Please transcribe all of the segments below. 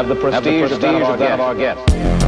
have the prestige, prestige of that of our guest.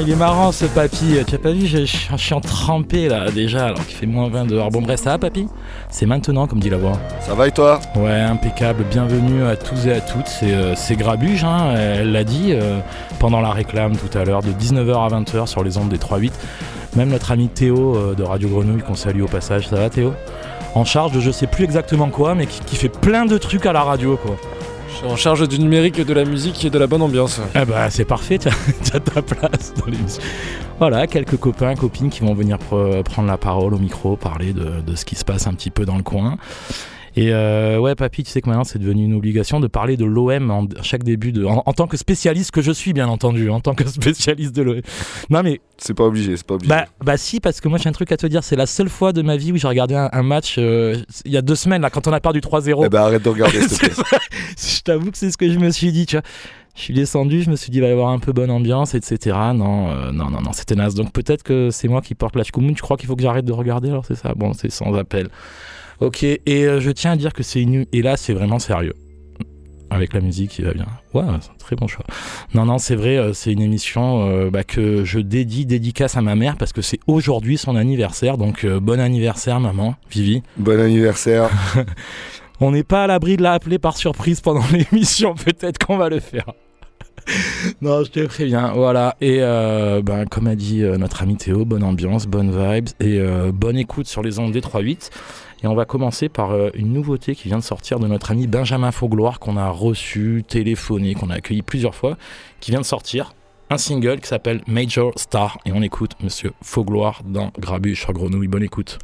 Il est marrant ce papy. Tu as pas vu, je, suis en trempé là déjà, alors qu'il fait moins 20 dehors. Bon, bref, ça va, papy? C'est maintenant, comme dit la voix. Ça va et toi? Ouais, impeccable. Bienvenue à tous et à toutes. C'est euh, Grabuge, hein, elle l'a dit euh, pendant la réclame tout à l'heure, de 19h à 20h sur les ondes des 3-8. Même notre ami Théo euh, de Radio Grenouille, qu'on salue au passage. Ça va, Théo? En charge de je sais plus exactement quoi, mais qui, qui fait plein de trucs à la radio, quoi en charge du numérique, de la musique et de la bonne ambiance. Eh bah c'est parfait, tu as ta place dans l'émission. Voilà, quelques copains, copines qui vont venir prendre la parole au micro, parler de, ce qui se passe un petit peu dans le coin. Et euh, ouais, papy, tu sais que maintenant c'est devenu une obligation de parler de l'OM en chaque début de, en, tant que spécialiste que je suis, bien entendu, en tant que spécialiste de l'OM. Non mais c'est pas obligé, c'est pas obligé. Bah, bah si, parce que moi j'ai un truc à te dire. C'est la seule fois de ma vie où j'ai regardé un, match euh, il y a deux semaines là, quand on a perdu 3-0. Eh bah arrête de regarder, s'il te plaît. je t'avoue que c'est ce que je me suis dit, tu vois. Je suis descendu, je me suis dit il va y avoir un peu bonne ambiance, etc. Non, euh, non, non, non, c'était naze. Donc peut-être que c'est moi qui porte la Tu crois qu'il faut que j'arrête de regarder alors c'est ça? Bon, c'est sans appel. Ok, et euh, je tiens à dire que c'est une... Et là, c'est vraiment sérieux. Avec la musique qui va bien. Ouais, c'est un très bon choix. Non, non, c'est vrai, euh, c'est une émission euh, bah, que je dédie, dédicace à ma mère parce que c'est aujourd'hui son anniversaire. Donc, bon anniversaire, maman, Vivi. Bon anniversaire. On n'est pas à l'abri de l'appeler par surprise pendant l'émission. Peut-être qu'on va le faire. non, je te préviens. Voilà. Et ben, comme a dit notre ami Théo, bonne ambiance, bonne vibes et bonne écoute sur les ondes des 3-8. Et on va commencer par euh, une nouveauté qui vient de sortir de notre ami Benjamin Faugloire qu'on a reçu, téléphoné, qu'on a accueilli plusieurs fois, qui vient de sortir un single qui s'appelle Major Star. Et on écoute Monsieur Faugloire dans Grabuche Grenouille. Bonne écoute.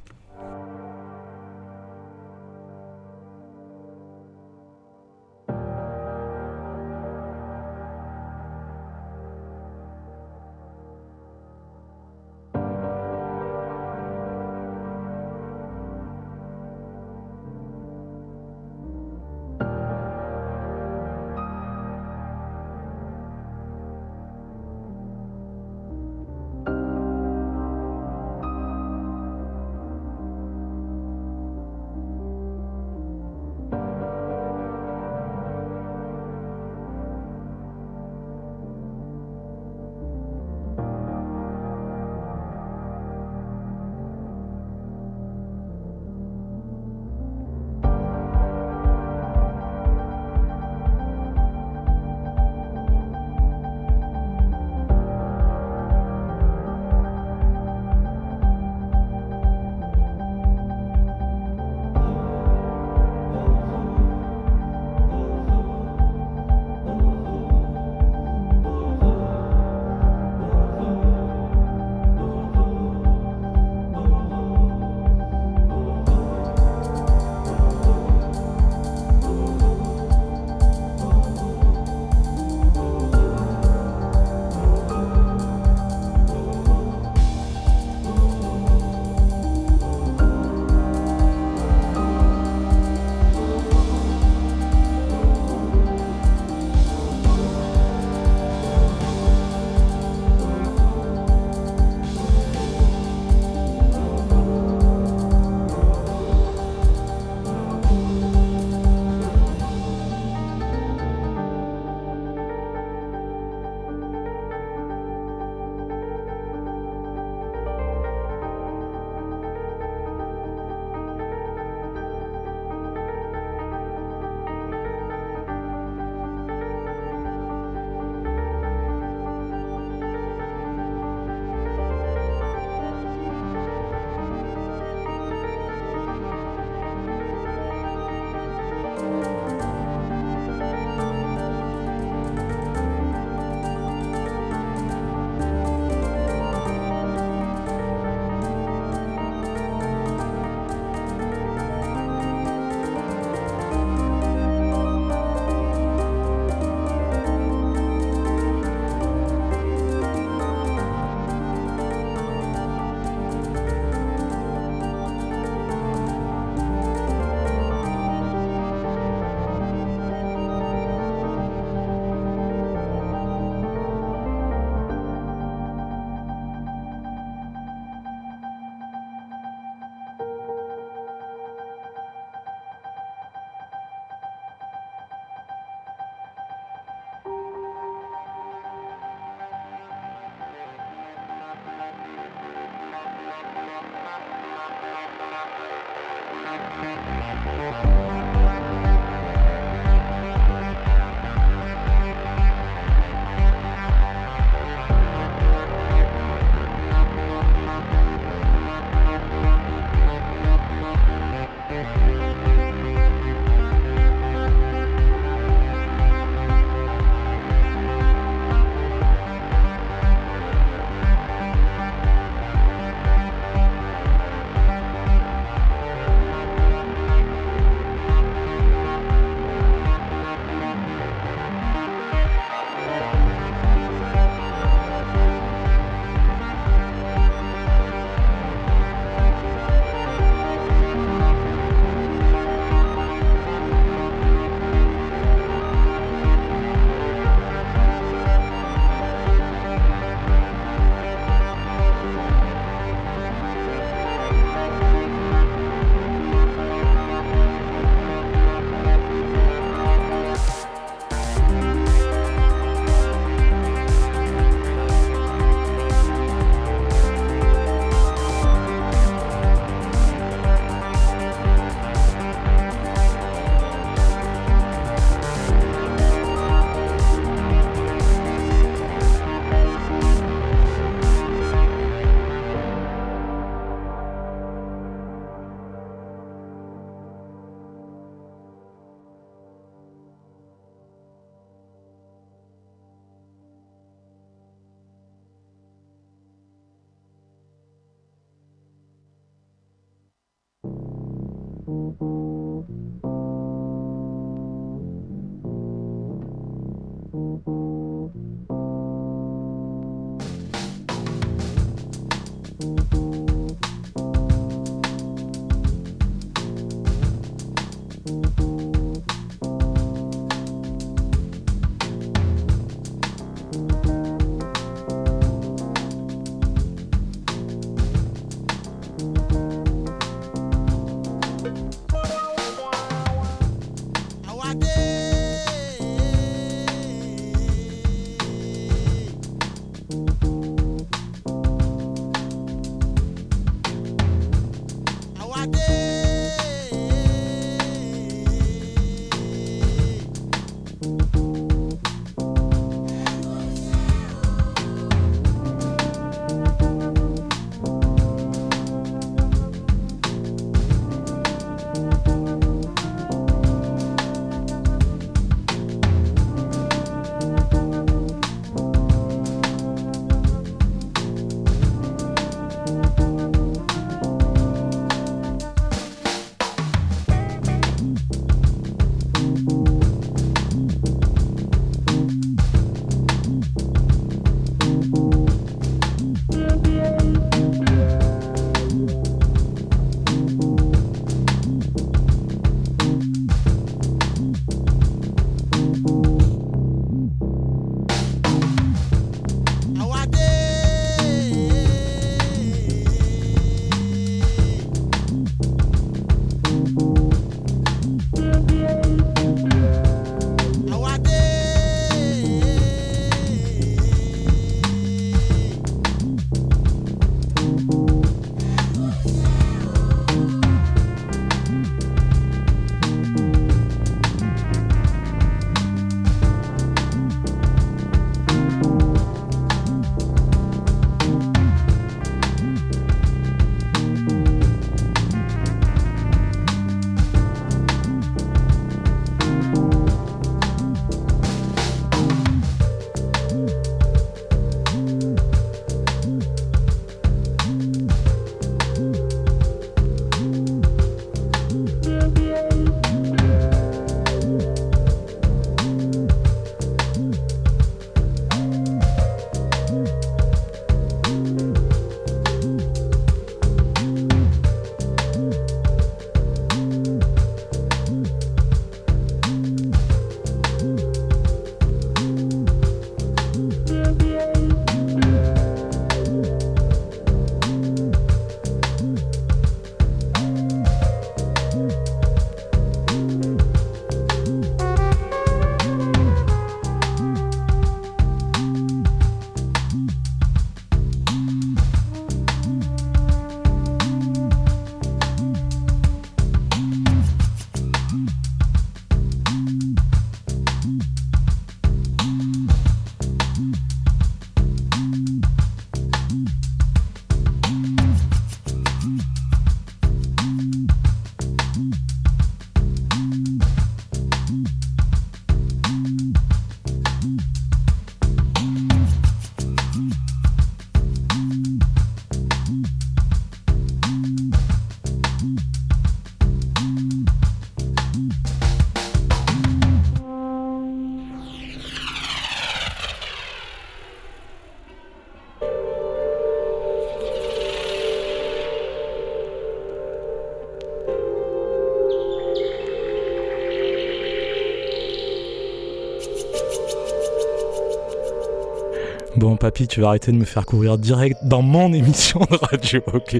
Papy, tu vas arrêter de me faire courir direct dans mon émission de radio, ok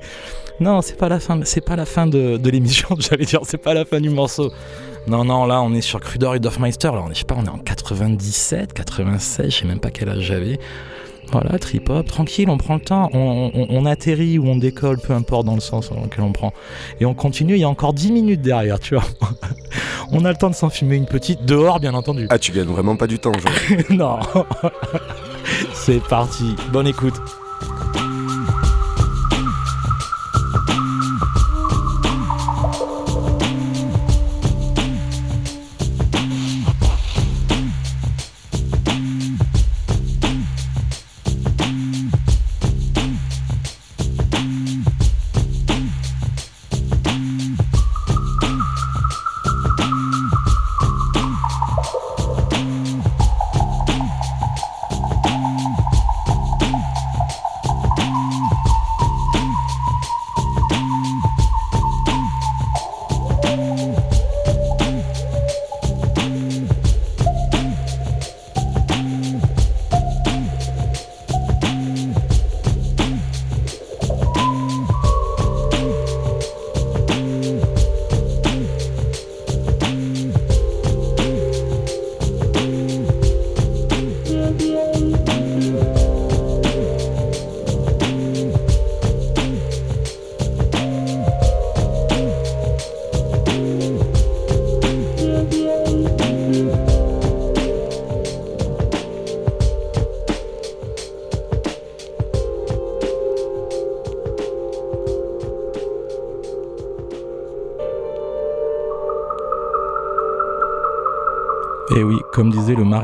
Non, c'est pas la fin, c'est pas la fin de, l'émission, j'allais dire, c'est pas la fin du morceau. Non, non, là, on est sur Cruder et Duffmeister, là, on est, je sais pas, on est en 97, 96, je sais même pas quel âge j'avais. Voilà, trip-hop, tranquille, on prend le temps, on, atterrit ou on décolle, peu importe dans le sens dans lequel on prend. Et on continue, il y a encore 10 minutes derrière, tu vois. on a le temps de s'en filmer une petite, dehors bien entendu. Ah, tu gagnes vraiment pas du temps, genre. non. C'est parti, bonne écoute.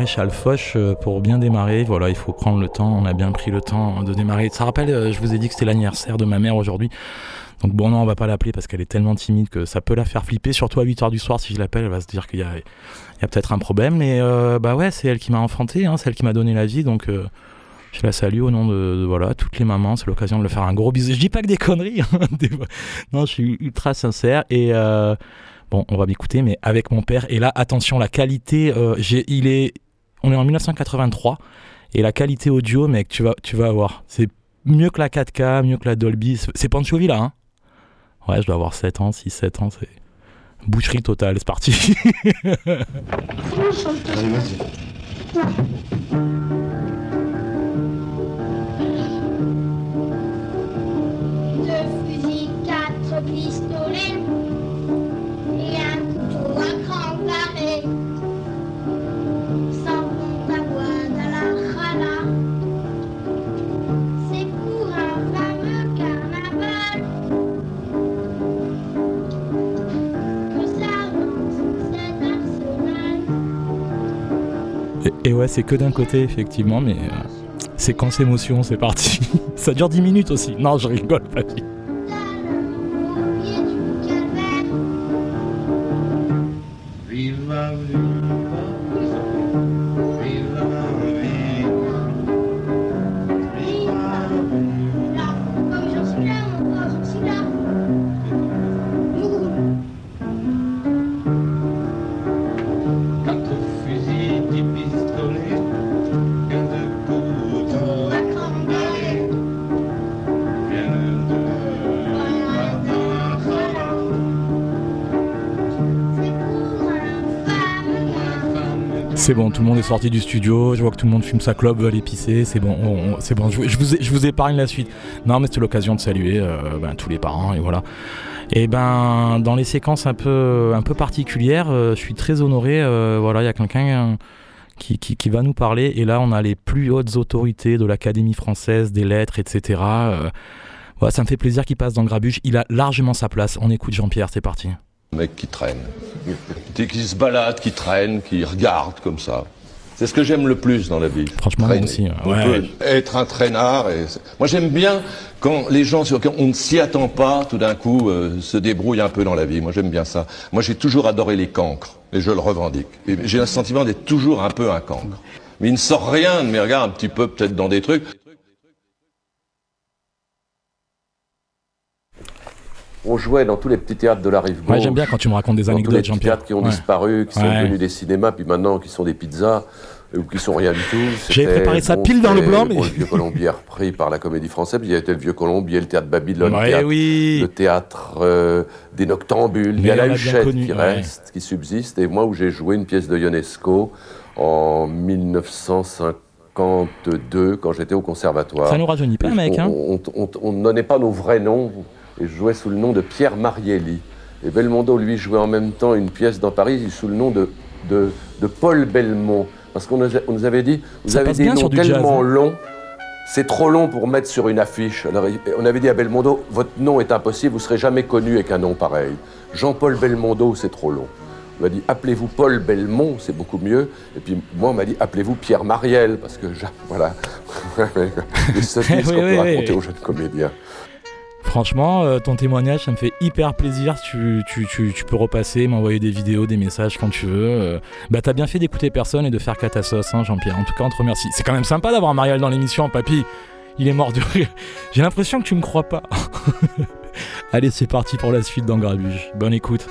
Maréchal Foch, euh, pour bien démarrer, voilà, il faut prendre le temps. On a bien pris le temps de démarrer. Ça rappelle, euh, je vous ai dit que c'était l'anniversaire de ma mère aujourd'hui. Donc bon, non, on va pas l'appeler parce qu'elle est tellement timide que ça peut la faire flipper. Surtout à 8h du soir, si je l'appelle, elle va se dire qu'il y a, peut-être un problème. Mais euh, bah ouais, c'est elle qui m'a enfanté, hein, c'est elle qui m'a donné la vie. Donc je la salue au nom de, voilà toutes les mamans. C'est l'occasion de le faire un gros bisou. Je dis pas que des conneries. Hein, non, je suis ultra sincère. Et Bon, on va m'écouter, mais avec mon père. Et là, attention, la qualité, il est, on est en 1983 et la qualité audio, mec, tu vas, tu vas voir, c'est mieux que la 4K, mieux que la Dolby. C'est Panchovi là, hein Ouais, je dois avoir 7 ans, 6, 7 ans, c'est boucherie totale, c'est parti. Allez, vas-y. Deux Et, ouais, c'est que d'un côté, effectivement, mais euh, séquence émotion, c'est parti. Ça dure 10 minutes aussi. Non, je rigole, papy. C'est bon, tout le monde est sorti du studio. Je vois que tout le monde fume sa clope, veut aller pisser. C'est bon, c'est bon. Je, vous, épargne la suite. Non, mais c'est l'occasion de saluer euh, ben, tous les parents et voilà. Et ben, dans les séquences un peu, un peu particulières, euh, je suis très honoré. Euh, voilà, il y a quelqu'un qui, qui, va nous parler. Et là, on a les plus hautes autorités de l'Académie française des lettres, etc. Voilà, ça me fait plaisir qu'il passe dans Grabuge. Il a largement sa place. On écoute Jean-Pierre, c'est parti. Mec qui traîne qui se balade, qui traîne, qui regarde comme ça. C'est ce que j'aime le plus dans la vie. Franchement, moi aussi. être un traînard. Et moi, j'aime bien quand les gens sur qui on ne s'y attend pas, tout d'un coup, euh, se débrouillent un peu dans la vie. Moi, j'aime bien ça. Moi, j'ai toujours adoré les cancres, et je le revendique. J'ai le sentiment d'être toujours un peu un cancre. Mais il ne sort rien de mes regards un petit peu peut-être dans des trucs. On jouait dans tous les petits théâtres de la rive gauche. Ouais, j'aime bien quand tu me racontes des anecdotes, Jean-Pierre. théâtres qui ont disparu, qui sont devenus des cinémas, puis maintenant qui sont des pizzas ou qui sont rien du tout. J'ai préparé ça pile dans le blanc, mais... le Vieux Colombier repris par la Comédie Française, il y a été le Vieux Colombier, le Théâtre Babylone, le Théâtre euh, des Noctambules, il y a la Huchette qui reste, qui subsiste, et moi où j'ai joué une pièce de Ionesco en 1952, quand j'étais au conservatoire. Ça nous rajeunit pas, mec. Hein on ne donnait pas nos vrais noms, et je jouais sous le nom de Pierre Marielli. Et Belmondo, lui, jouait en même temps une pièce dans Paris sous le nom de, de, de Paul Belmont. Parce qu'on nous, avait dit, vous avez des noms tellement hein. longs, c'est trop long pour mettre sur une affiche. Alors, on avait dit à Belmondo, votre nom est impossible, vous serez jamais connu avec un nom pareil. Jean-Paul Belmondo, c'est trop long. On m'a dit, appelez-vous Paul Belmont, c'est beaucoup mieux. Et puis moi, on m'a dit, appelez-vous Pierre Mariel, parce que, voilà, les sottises qu'on peut raconter aux jeunes comédiens. Franchement, euh, ton témoignage, ça me fait hyper plaisir. Tu, tu, tu, peux repasser, m'envoyer des vidéos, des messages quand tu veux. Euh, bah, t'as bien fait d'écouter personne et de faire qu'à ta sauce, hein, Jean-Pierre. En tout cas, on te remercie. C'est quand même sympa d'avoir Marielle dans l'émission, papy. Il est mort de rire. J'ai l'impression que tu me crois pas. Allez, c'est parti pour la suite dans Grabuge. Bonne écoute.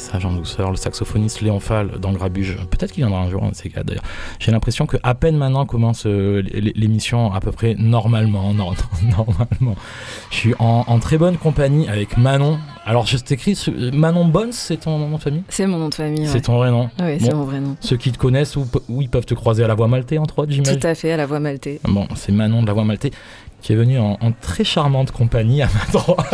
Atterrissage en douceur, le saxophoniste Léon Fall dans Grabuge. Peut-être qu'il viendra un jour, on sait pas d'ailleurs. J'ai l'impression que à peine maintenant commence euh, l'émission à peu près normalement, normalement. Je suis en, très bonne compagnie avec Manon. Alors je t'écris Manon Bones, c'est ton nom de famille? C'est mon nom de famille. C'est ton vrai nom. Oui, c'est mon vrai nom. Ceux qui te connaissent, où, où, ils peuvent te croiser à la Voix Maltais entre autres, j'imagine? Tout à fait, à la Voix Maltais. Bon, c'est Manon de la Voix Maltais qui est venu en, très charmante compagnie à ma droite.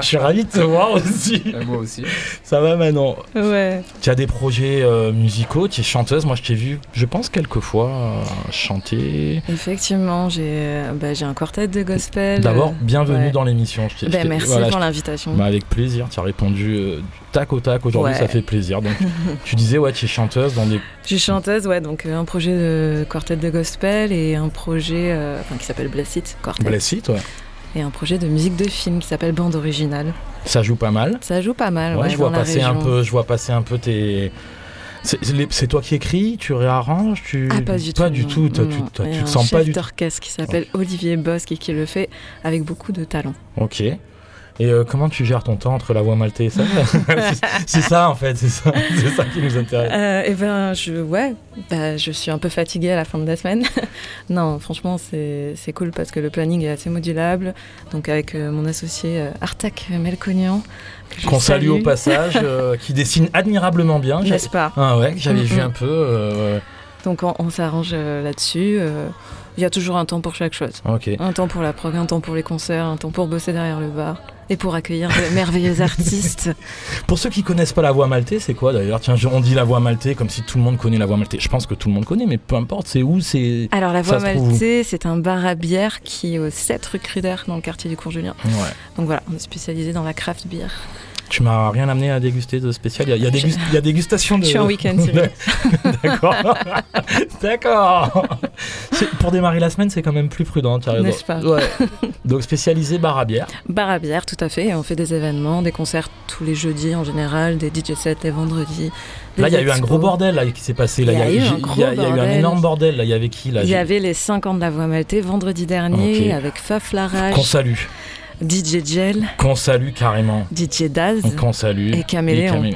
Je suis ravi de te voir aussi. moi aussi. Ça va Manon Ouais. Tu as des projets euh, musicaux, tu es chanteuse. Moi, je t'ai vu, je pense, quelques fois euh, chanter. Effectivement, j'ai euh, bah, un quartet de gospel. D'abord, bienvenue dans l'émission. Bah, merci pour l'invitation. Bah, avec plaisir, tu as répondu tac au tac. Aujourd'hui, ça fait plaisir. Donc, tu disais, ouais, tu es chanteuse dans des. Je suis chanteuse, ouais, donc un projet de quartet de gospel et un projet euh, qui s'appelle Blessed Quartet. Blessed, ouais. Et un projet de musique de film qui s'appelle Bande originale. Ça joue pas mal. Ça joue pas mal, ouais. je vois passer un peu, je vois passer un peu tes. C'est toi qui écris, tu réarranges, tu ah, pas du pas tout. Du tout. tu, te sens pas du tout. orchestre qui s'appelle Olivier Bosque et qui le fait avec beaucoup de talent. Ok. Et euh, comment tu gères ton temps entre la voix maltais et ça C'est ça en fait, c'est ça, ça, qui nous intéresse. Euh, eh ben, je, ouais, bah, je suis un peu fatiguée à la fin de la semaine. non, franchement, c'est cool parce que le planning est assez modulable. Donc avec euh, mon associé euh, Artak Melconian. Qu'on salue au passage, qui dessine admirablement bien. N'est-ce pas Ah ouais, j'avais vu un peu. Donc on, s'arrange là-dessus. Il y a toujours un temps pour chaque chose. Un temps pour la prog, un temps pour les concerts, un temps pour bosser derrière le bar et pour accueillir de merveilleux artistes. Pour ceux qui connaissent pas la voix maltais, c'est quoi d'ailleurs? Tiens, on dit la voix maltais comme si tout le monde connaît la voix maltais. Je pense que tout le monde connaît, mais peu importe, c'est où c'est. Alors la voix maltais, c'est un bar à bière qui est au 7 rue Cruder dans le quartier du Cours Julien. Ouais. Donc voilà, on est spécialisé dans la craft beer. Tu m'as rien amené à déguster de spécial. Il y a, il y a, dégustation de. Je suis en week-end, D'accord. D'accord. Pour démarrer la semaine, c'est quand même plus prudent. N'est-ce pas ouais. Donc spécialisé bar à bière. Bar à bière, tout à fait. on fait des événements, des concerts tous les jeudis en général, des DJ sets les vendredis. Là, il y a eu un gros bordel là, qui s'est passé. Là, il y, a eu un, y a, eu un énorme bordel. Là, il y avait qui là? Il y avait les 5 ans de la voix maltais vendredi dernier avec Faf Larage. Qu'on salue. DJ Gel. Qu'on salue carrément. DJ Daz. Qu'on salue. Et Caméléon.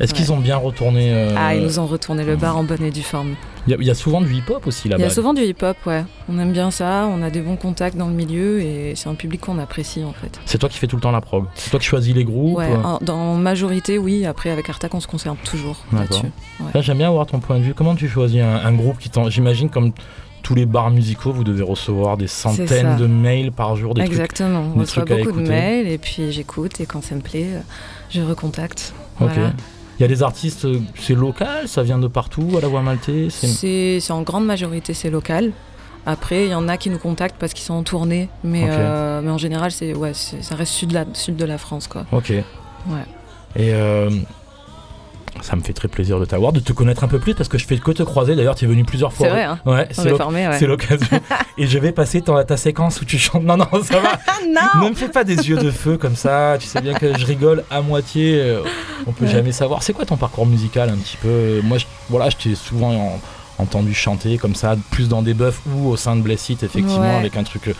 Est-ce qu'ils ont bien retourné euh, Ah, ils nous ont retourné le bar en bonne et due forme. Il y, a souvent du hip-hop aussi là-bas. Il y a souvent du hip-hop, ouais. On aime bien ça, on a des bons contacts dans le milieu et c'est un public qu'on apprécie en fait. C'est toi qui fais tout le temps la prog C'est toi qui choisis les groupes Ouais, dans majorité, oui. Après, avec Artac, on se conserve toujours là-dessus. J'aime bien avoir ton point de vue. Comment tu choisis un, groupe qui t'en. J'imagine comme tous les bars musicaux, vous devez recevoir des centaines de mails par jour. Des Exactement, on reçoit beaucoup de mails et puis j'écoute et quand ça me plaît, euh, je recontacte. Ok. Il y a des artistes, euh, c'est local, ça vient de partout à la Voix Maltais C'est en grande majorité, c'est local. Après, il y en a qui nous contactent parce qu'ils sont en tournée, mais, euh, mais en général, c'est ouais, ça reste sud de, la, sud de la France. Quoi. Ok. Ouais. Et ça me fait très plaisir de t'avoir, de te connaître un peu plus parce que je fais que te croiser. D'ailleurs, tu es venu plusieurs fois. C'est vrai, hein ouais, c'est l'occasion. et je vais passer ta, ta séquence où tu chantes. Non, non, ça va. non Ne me fais pas des yeux de feu comme ça. Tu sais bien que je rigole à moitié. Euh, on peut jamais savoir. C'est quoi ton parcours musical un petit peu? Moi, je, voilà, je t'ai souvent entendu chanter comme ça, plus dans des buffs ou au sein de Blessed, effectivement, avec un truc euh,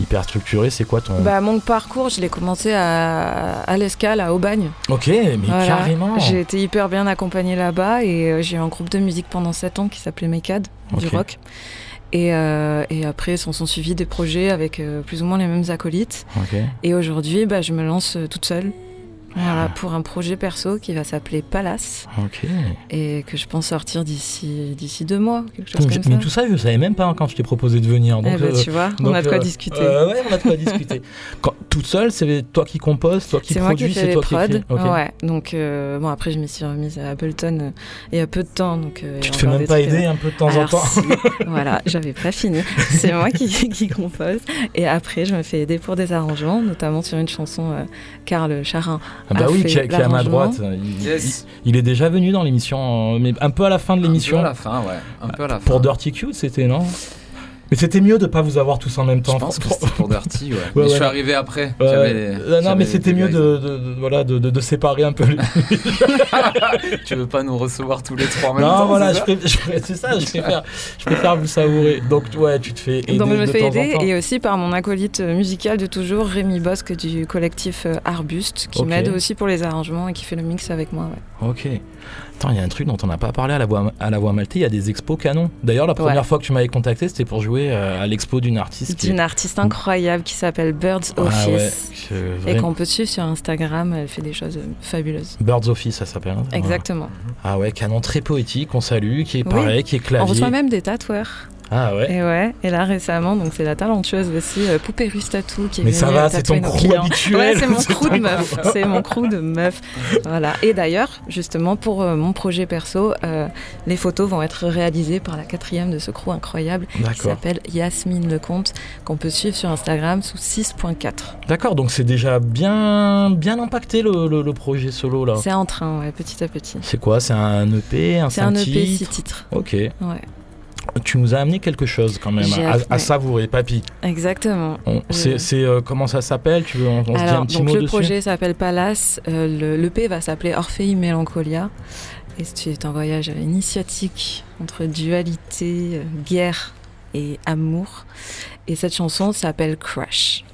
hyper structuré. C'est quoi ton. Bah, mon parcours, je l'ai commencé à, à l'Escale, à Aubagne. Ok, mais carrément. J'ai été hyper bien accompagnée là-bas et euh, j'ai eu un groupe de musique pendant 7 ans qui s'appelait Mekad, du rock. Et, euh, et, après, s'en sont suivis des projets avec euh, plus ou moins les mêmes acolytes. Et aujourd'hui, bah, je me lance toute seule. Voilà, pour un projet perso qui va s'appeler Palace. Et que je pense sortir d'ici d'ici deux mois, quelque chose comme ça. tout ça, je savais même pas quand je t'ai proposé de venir. Donc, eh ben, tu vois, on a de quoi euh, discuter. Euh, ouais, on a de quoi discuter. Quand, toute seule, c'est toi qui composes, toi qui produis, c'est toi prod. qui écris. Ouais. Donc euh, bon, après, je m'y suis remise à Ableton il y a peu de temps, donc. tu te fais même pas aider un peu de temps en temps. voilà, j'avais pas fini. C'est moi qui, qui compose. Et après, je me fais aider pour des arrangements, notamment sur une chanson Karl Charin. Ah bah oui, qui à ma droite. Il, est déjà venu dans l'émission, mais un peu à la fin de l'émission. Un peu à la fin, ouais. Un peu à la fin. Pour Dirty Cute, c'était, non? Mais c'était mieux de pas vous avoir tous en même temps. Je pense que c'était pour Dirty, ouais. mais je suis arrivé après. Euh, non, mais c'était mieux de, voilà, de, séparer un peu. tu veux pas nous recevoir tous les trois en même non, temps Non, voilà, c'est ça, je préfère, je préfère vous savourer. Donc, ouais, tu te fais aider. Donc, je me fais aider et aussi par mon acolyte musical de toujours, Rémi Bosque du collectif euh, Arbuste, qui m'aide aussi pour les arrangements et qui fait le mix avec moi. Ouais. Ok. Attends, il y a un truc dont on n'a pas parlé à la voix, à la voix maltais, il y a des expos canons. D'ailleurs, la première fois que tu m'avais contacté, c'était pour jouer euh, à l'expo d'une artiste. D'une artiste incroyable qui s'appelle Birds ah Office. et qu'on peut suivre sur Instagram, elle fait des choses fabuleuses. Birds Office, ça s'appelle. Hein. Exactement. Ah ouais, canon très poétique, on salue, qui est pareil, qui est clavier. On reçoit même des tatoueurs. Ah ouais. Et ouais. Et là récemment, donc c'est la talentueuse aussi, euh, Poupée Russe Tattoo qui est Mais ça va, c'est ton crew habituel. Ouais, c'est mon crew de meuf. C'est mon crew de meuf. Voilà. Et d'ailleurs, justement pour euh, mon projet perso, euh, les photos vont être réalisées par la quatrième de ce crew incroyable qui s'appelle Yasmine Lecomte, qu'on peut suivre sur Instagram sous 6.4. D'accord. Donc c'est déjà bien bien impacté le, le, projet solo là. C'est en train, ouais, petit à petit. C'est quoi? C'est un EP, un C'est un EP, six titres. Ok. Ouais. Tu nous as amené quelque chose quand même à, savourer, papy. Exactement. C'est euh, comment ça s'appelle? Tu veux on, se dit un petit donc mot le projet s'appelle Palace. Euh, le P va s'appeler Orphée Mélancolia. Et c'est un voyage initiatique entre dualité, euh, guerre et amour. Et cette chanson s'appelle Crash.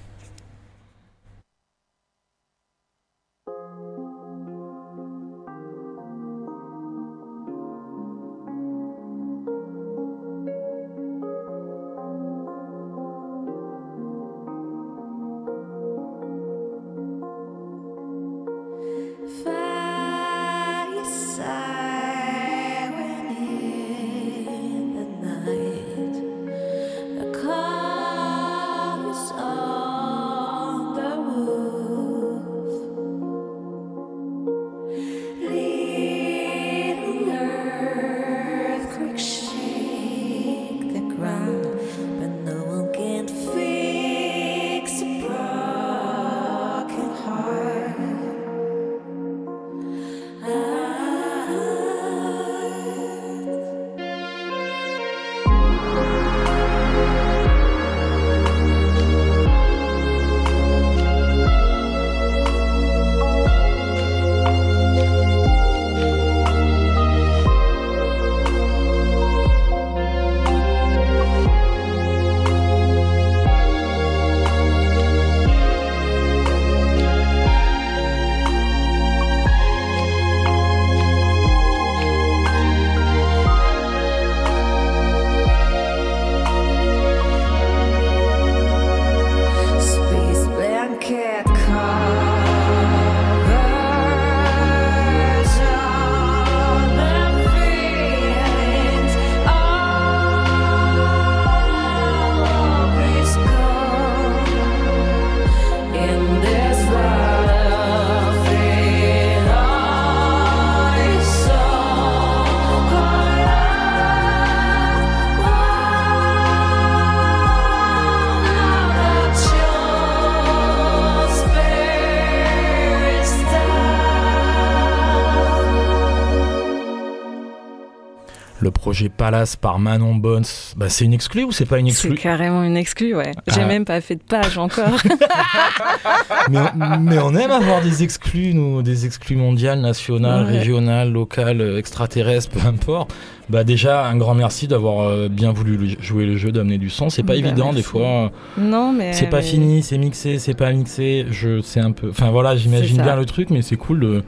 Projet Palace par Manon Bones, bah, c'est une exclue ou c'est pas une exclue C'est carrément une exclue, ouais. J'ai ah. même pas fait de page encore. mais, on, aime avoir des exclus, nous, des exclus mondiales, nationales, régionales, locales, euh, extraterrestres, peu importe. Bah déjà, un grand merci d'avoir euh, bien voulu jouer le jeu, d'amener du son. C'est pas bah, évident des fois. Non, mais c'est pas fini, c'est mixé, c'est pas mixé. Je, c'est un peu. Enfin voilà, j'imagine bien le truc, mais c'est cool de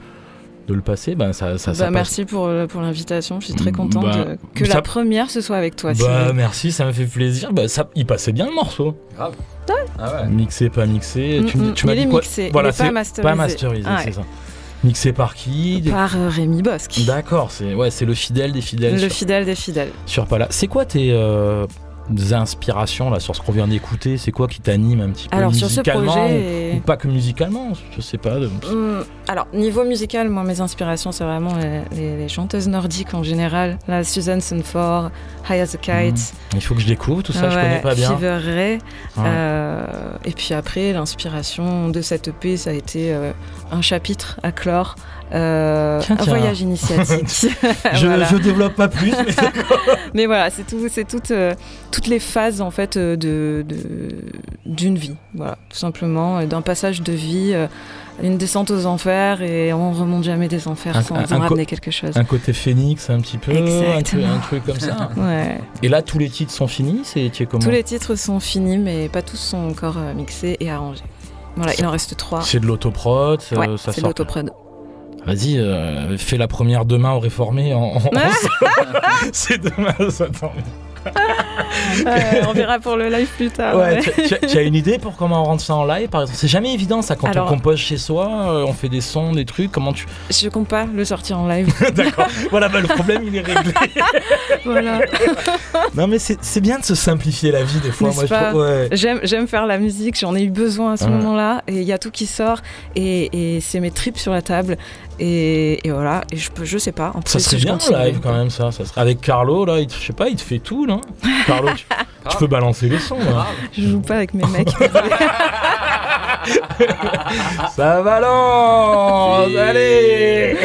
de le passer, ben ça, ça, bah, Merci pour, euh, pour l'invitation, je suis très contente bah, que la première ce soit avec toi. Bah, merci, ça me fait plaisir. Bah, ça, il passait bien le morceau. Grave. Ah ouais. Mixé, pas mixé. tu, mm, tu m'as dit quoi mixé, Voilà, c'est pas masterisé. Pas masterisé, ah c'est ça. Mixé par qui Par euh, Rémi Bosque. D'accord, c'est ouais, c'est le fidèle des fidèles. Le fidèle des fidèles. Sur Pala. C'est quoi tes euh, inspirations là sur ce qu'on vient d'écouter C'est quoi qui t'anime un petit peu alors, musicalement sur ce projet ou, pas que musicalement Je sais pas. Hum, alors niveau musical, moi mes inspirations c'est vraiment les, chanteuses nordiques en général. La Susan Sunford, High as a Kite. Hum. Il faut que je découvre tout ça, je connais pas bien. Fever Ray. Euh, et puis après l'inspiration de cette EP ça a été euh, un chapitre à clore un voyage initiatique. je, je, développe pas plus, mais, mais voilà, c'est tout, c'est toutes, toutes les phases en fait de, d'une vie, voilà, tout simplement, d'un passage de vie une descente aux enfers et on remonte jamais des enfers sans en ramener quelque chose. Un côté phénix un petit peu, un truc, un truc, comme ça. ouais. Et là, tous les titres sont finis c'est comment Tous les titres sont finis, mais pas tous sont encore euh, mixés et arrangés. Voilà, il en reste trois. C'est de l'autoprod, ouais, ça c'est de l'autoprod. Vas-y, euh, fais la première demain au réformé. En, c'est demain, ça tombe on verra pour le live plus tard. Tu as une idée pour comment on rentre ça en live par exemple? C'est jamais évident ça quand on compose chez soi, euh, on fait des sons, des trucs. Comment tu Je compte pas le sortir en live. D'accord. Voilà, bah, le problème il est réglé. voilà. non mais c'est bien de se simplifier la vie des fois. J'aime faire la musique, j'en ai eu besoin à ce moment-là et il y a tout qui sort et, et c'est mes tripes sur la table et, voilà, et je, peux, je sais pas. En ça serait bien live quand même, ça. ça serait... Avec Carlo, là, il, je sais pas, il te fait tout, là. Carlo, tu, peux balancer les sons. Là. Je joue pas avec mes mecs. ça balance Allez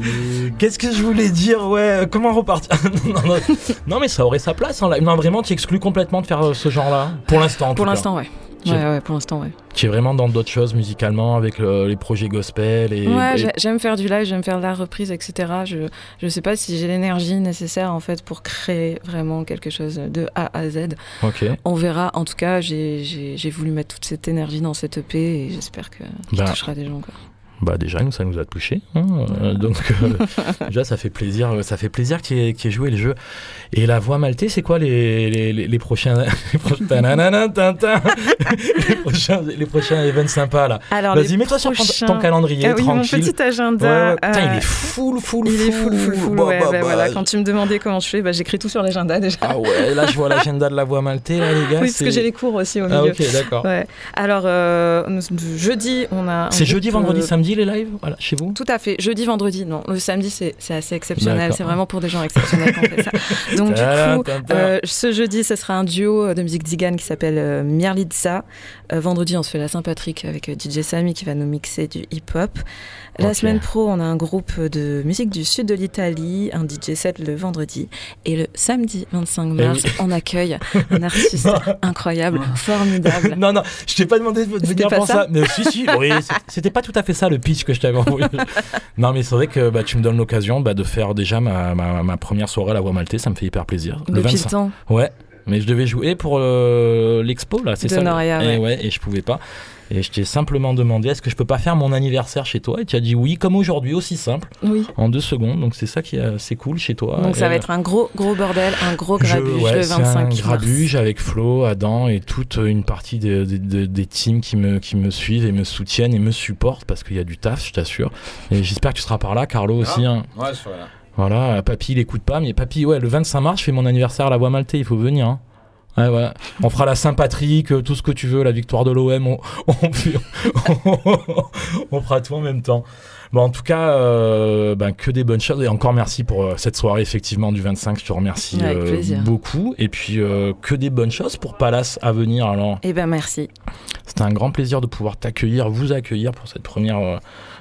Qu'est-ce que je voulais dire? Ouais, comment repartir? Non, mais ça aurait sa place en live. Non, vraiment, tu exclus complètement de faire euh, ce genre-là? Pour l'instant, Pour l'instant, ouais. Ouais, ouais, pour l'instant, ouais. Tu es vraiment dans d'autres choses musicalement avec euh, les projets gospel et. Ouais, j'aime faire du live, j'aime faire de la reprise, etc. Je je sais pas si j'ai l'énergie nécessaire en fait pour créer vraiment quelque chose de A à Z. Ok. On verra. En tout cas, j'ai voulu mettre toute cette énergie dans cette EP et j'espère que ça bah, touchera des gens. Quoi. Bah déjà nous ça nous a touché hein, euh, donc euh, déjà ça fait plaisir ça fait plaisir qu'il ait, ait, joué le jeu. Et la voix maltais c'est quoi les, les, les, prochains les prochains, les prochains les prochains events sympas là? Vas-y mets-toi sur ton calendrier ah, oui, tranquille. mon petit agenda. Putain, il est full full il est full full full. ouais, bah, bah, voilà. quand tu me demandais comment je fais bah, j'écris tout sur l'agenda déjà. Ah ouais là je vois l'agenda de la voix maltais là les gars oui parce que j'ai les cours aussi au milieu. ah ok d'accord. Alors euh, jeudi on a c'est jeudi vendredi samedi les lives voilà, chez vous Tout à fait. Jeudi, vendredi, non. Le samedi, c'est assez exceptionnel. C'est vraiment pour des gens exceptionnels qu'on fait ça. Donc, du coup, euh, ce jeudi, ce sera un duo de musique zigane qui s'appelle euh, Mierlitza. Euh, vendredi, on se fait la Saint-Patrick avec euh, DJ Samy qui va nous mixer du hip-hop. La semaine pro, on a un groupe de musique du sud de l'Italie, un DJ set le vendredi. Et le samedi 25 eh mars, on accueille un artiste incroyable, formidable. Non, non, je t'ai pas demandé de venir pour ça. Mais si, si, oui, c'était pas tout à fait ça le pitch que je t'avais envoyé. non, mais c'est vrai que bah, tu me donnes l'occasion bah, de faire déjà ma, ma, première soirée à la Voix Maltais, ça me fait hyper plaisir. Le le temps. Ouais, mais je devais jouer pour euh, l'expo là, c'est ça Noria, et, ouais. et je pouvais pas. Et je t'ai simplement demandé est-ce que je peux pas faire mon anniversaire chez toi? Et tu as dit oui, comme aujourd'hui, aussi simple. Oui. En deux secondes. Donc c'est ça qui est assez cool chez toi. Donc ça va être un gros gros bordel, un gros grabuge le 25 un grabuge avec Flo, Adam et toute une partie des, des, teams qui me, qui me suivent et me soutiennent et me supportent parce qu'il y a du taf, je t'assure. Et j'espère que tu seras par là, Carlo aussi. Hein. Ouais, je serai là. Voilà, papy, il écoute pas, mais papy, ouais, le 25 mars, je fais mon anniversaire à la Voix Maltais, il faut venir. Hein. Ouais, ouais. On fera la Saint-Patrick, euh, tout ce que tu veux, la victoire de l'OM, on, on, fera tout en même temps. Bon, en tout cas, euh, ben, que des bonnes choses. Et encore merci pour euh, cette soirée, effectivement, du 25. Je te remercie beaucoup. Et puis, que des bonnes choses pour Palace à venir. Alors. Eh ben, merci. C'était un grand plaisir de pouvoir t'accueillir, vous accueillir pour cette première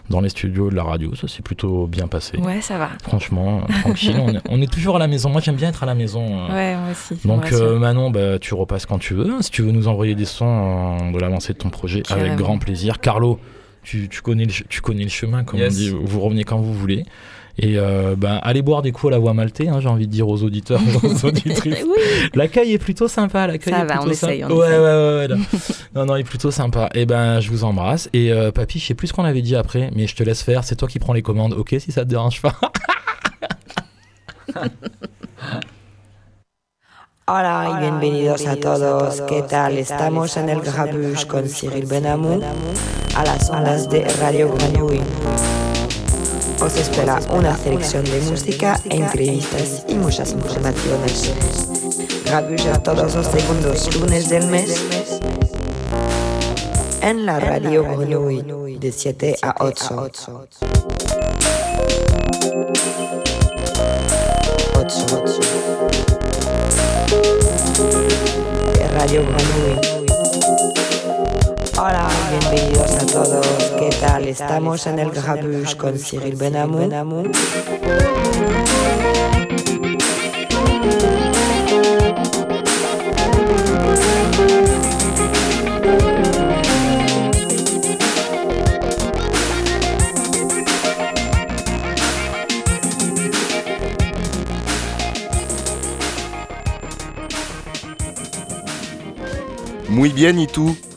dans les studios de la radio. Ça s'est plutôt bien passé. Ouais, ça va. Franchement, tranquille. On est, toujours à la maison. Moi, j'aime bien être à la maison. Euh. Ouais, moi aussi. Donc, euh, Manon, bah, tu repasses quand tu veux. Si tu veux nous envoyer des sons euh, de l'avancée de ton projet, avec grand plaisir. Carlo, tu, connais, le, tu connais le chemin, comme on dit. Vous revenez quand vous voulez. Et euh, ben, allez boire des coups à la voix maltais, hein, j'ai envie de dire aux auditeurs, aux auditrices. L'accueil est plutôt sympa. L'accueil Ça est va, on essaye. ouais, ouais, ouais, non. non, il est plutôt sympa. Et ben, je vous embrasse. Et euh, papy, je sais plus ce qu'on avait dit après, mais je te laisse faire. C'est toi qui prends les commandes, ok, si ça te dérange pas? Hola y bienvenidos a todos. ¿Qué tal? Estamos en el Grabuge con Cyril Benamou a las ondas de Radio Grenouille. Os espera una selección de música, entrevistas y muchas informaciones. Grabuja todos los segundos lunes del mes en la radio Grenouille de 7 a 8. 8. Radio Grenouille. Hola, bienvenidos a todos. Tal? Estamos en el Grabuge con Cyril Benamou. Muy bien, Itu. Got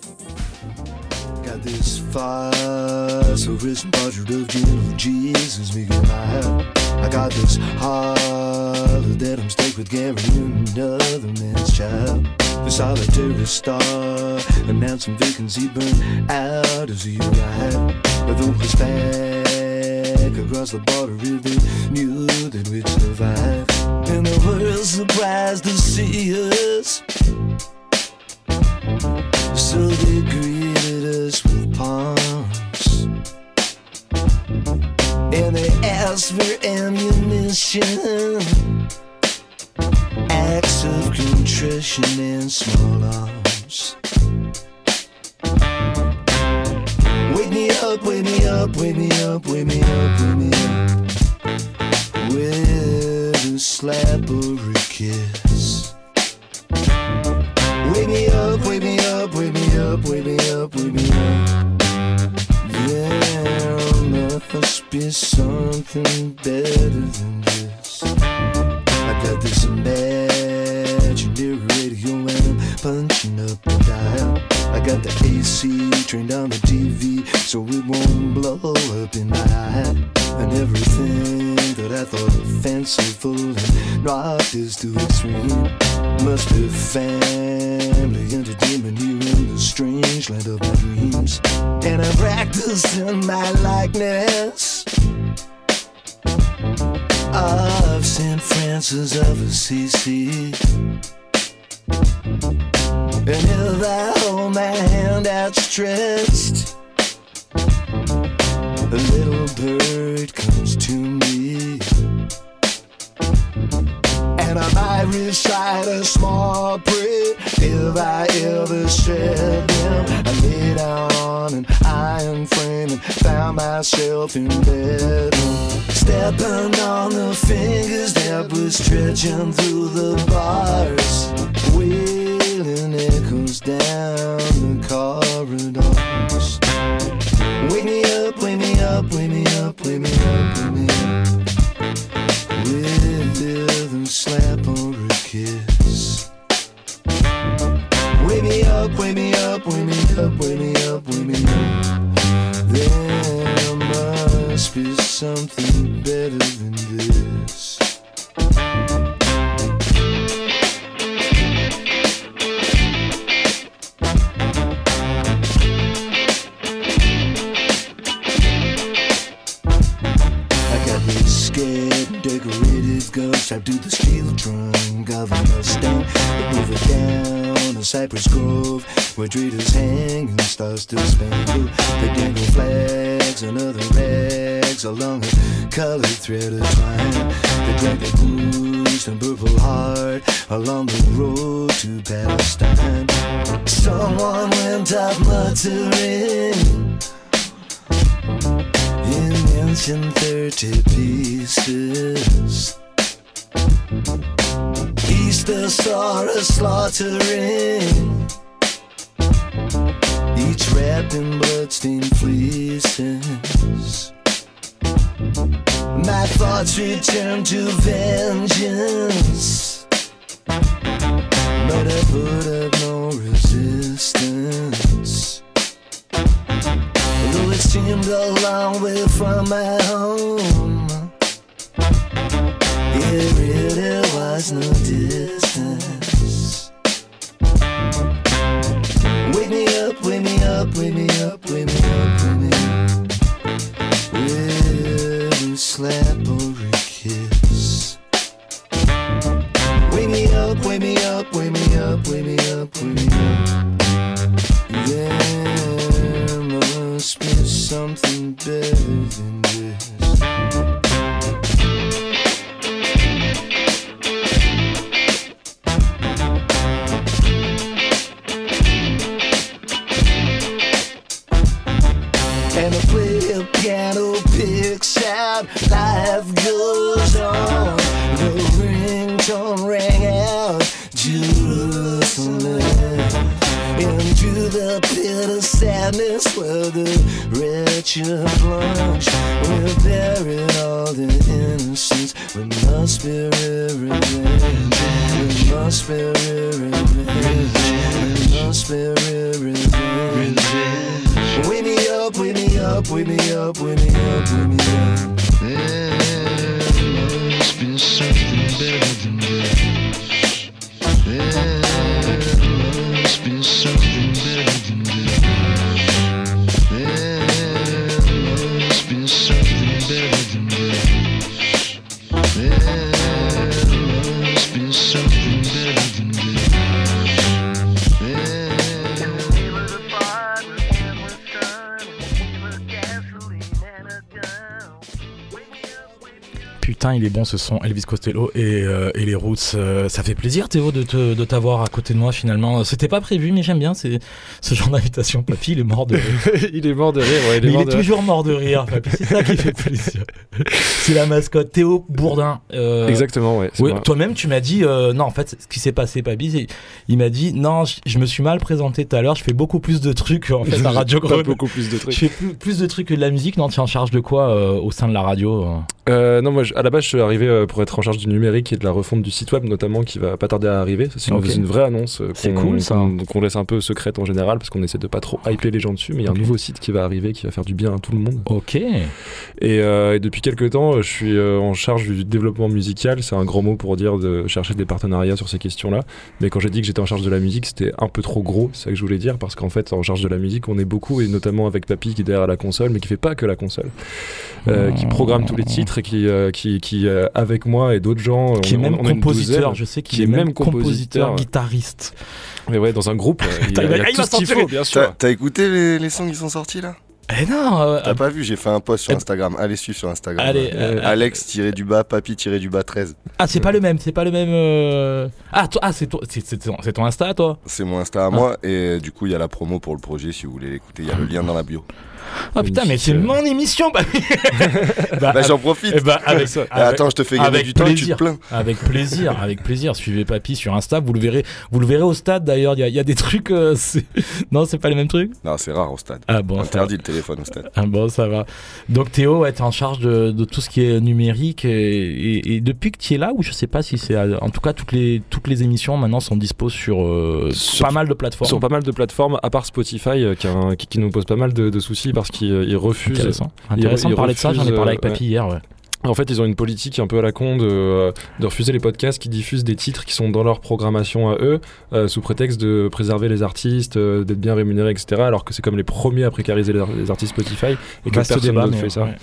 Carrying another man's child. The solitary star, announcing vacancy burn out as you ride. But though it's back across the border, if up the dial. I got the AC turned on the TV so it won't blow up in my eye. And everything that I thought fanciful and rocked is too extreme. Must be family entertainment here in the strange land of my dreams. And I practice in my likeness of St. Francis of Assisi. And if I hold my hand outstretched, a little bird comes to me. And I might recite a small prayer if I ever shred them. I laid on an iron frame and found myself in bed. Stepping on the fingers that were stretching through the bars. Wailing echoes down the corridors. Wake me up, wake me up, wake me up, wake me up, wake me up. With a slap or a kiss. Wake me up, wake me up, wake me up, wake me up, wake me up. There must be something better than this. I got this scared, decorated ghost strapped to the steel trunk of a Mustang. They move it down a cypress grove where traders hang and stars still spangle. They dangle flags and other rags along a colored thread of twine. They drag their bruised and purple heart along the road to Palestine. Someone went off muttering in ancient 30 pieces. Easter saw us slaughtering, each wrapped in bloodstained fleeces. My thoughts return to vengeance, but I put up no resistance. Though it seemed a long way from my home, it really was no distance. Wake me up, wake me up, wake me up, wake me up, wake me up. Up, wake me up, wake me up, wake me up. There must be something better than sadness where the wretched plunge. We buried all the innocence. We must be revenge. We must be revenge. We must be Putain, il est bon ce son, Elvis Costello et, euh, et les Roots. Euh, ça fait plaisir, Théo, de, te- de t'avoir à côté de moi finalement. C'était pas prévu, mais j'aime bien c'est, ce genre d'invitation. Papy, il est mort de rire. il est mort de rire, ouais, il est mais il est de rire. toujours mort de rire, Papy. C'est ça qui fait plaisir. c'est la mascotte. Théo Bourdin. euh, Exactement, ouais. Oui, toi-même, tu m'as dit, non, en fait, ce qui s'est passé, Papy, c'est- il m'a dit, non, je, je me suis mal présenté tout à l'heure, je fais beaucoup plus de trucs en fait à Radio Pas Grenouille. beaucoup plus de trucs. Je fais plus, plus de trucs que de la musique. Non, tu es en charge de quoi au sein de la radio euh non, moi, je- à la base, je suis arrivé euh, pour être en charge du numérique et de la refonte du site web, notamment, qui va pas tarder à arriver. C'est une, vraie annonce euh, C'est cool, ça. qu'on- laisse un peu secrète en général, parce qu'on essaie de pas trop hyper les gens dessus. Mais il y a un nouveau site qui va arriver, qui va faire du bien à tout le monde. Ok. Et, et depuis quelques temps, je suis en charge du développement musical. C'est un grand mot pour dire de chercher des partenariats sur ces questions-là. Mais quand j'ai dit que j'étais en charge de la musique, c'était un peu trop gros. C'est ça que je voulais dire, parce qu'en fait, en charge de la musique, on est beaucoup, et notamment avec Papy qui est derrière la console, mais qui fait pas que la console, qui programme tous les titres et qui, euh, qui, qui euh, avec moi et d'autres gens, Qui est même on compositeur, douzaine, je sais qu'il qui est même compositeur, compositeur, guitariste. Mais ouais, dans un groupe, euh, il a, il va- il y a il va tout ce qu'il sortir faut, les- bien T'as sûr. t'as écouté les, les sons qui sont sortis là? Eh non, euh, T'as pas vu J'ai fait un post sur Instagram. Allez suivre sur Instagram. Allez, Euh, euh, Alex-du-bas, papy-du-bas 13. ah, c'est pas le même, c'est pas le même. euh, Ah, toi, ah, c'est toi, c'est c'est ton, c'est ton Insta, toi? C'est mon Insta à moi. Et du coup, il y a la promo pour le projet si vous voulez l'écouter. Il y a le lien dans la bio. Ah putain, mais c'est euh, mon émission, bah, bah, Bah, j'en profite. eh bah, avec, avec- Attends, je te fais gagner avec du temps et tu te plains. Avec plaisir, avec plaisir. Suivez Papy sur Insta, vous le verrez, vous le verrez au stade d'ailleurs. Il y, a- il y a des trucs. euh, non, c'est pas les mêmes trucs? Non, c'est rare au stade. Ah bon. Interdit le téléphone au stade. Ah bon, ça va. Donc Théo, ouais, t'es en charge de, de tout ce qui est numérique et, et- et depuis que tu es là, ou je sais pas si c'est, en tout cas toutes les toutes les émissions maintenant sont dispo sur, euh, Sur- pas mal de plateformes. Sur pas mal de plateformes, à part Spotify, euh, qui, a un- qui- qui nous pose pas mal de, de soucis parce qu'il euh, refuse. Intéressant. il- Intéressant il de parler de ça. J'en ai parlé avec euh, Papy hier. Ouais. En fait, ils ont une politique un peu à la con de, euh, de refuser les podcasts qui diffusent des titres qui sont dans leur programmation à eux, euh, sous prétexte de préserver les artistes, euh, d'être bien rémunérés, etc. Alors que c'est comme les premiers à précariser les, ar- les artistes Spotify et que Vaste personne mais, fait ça. ouais.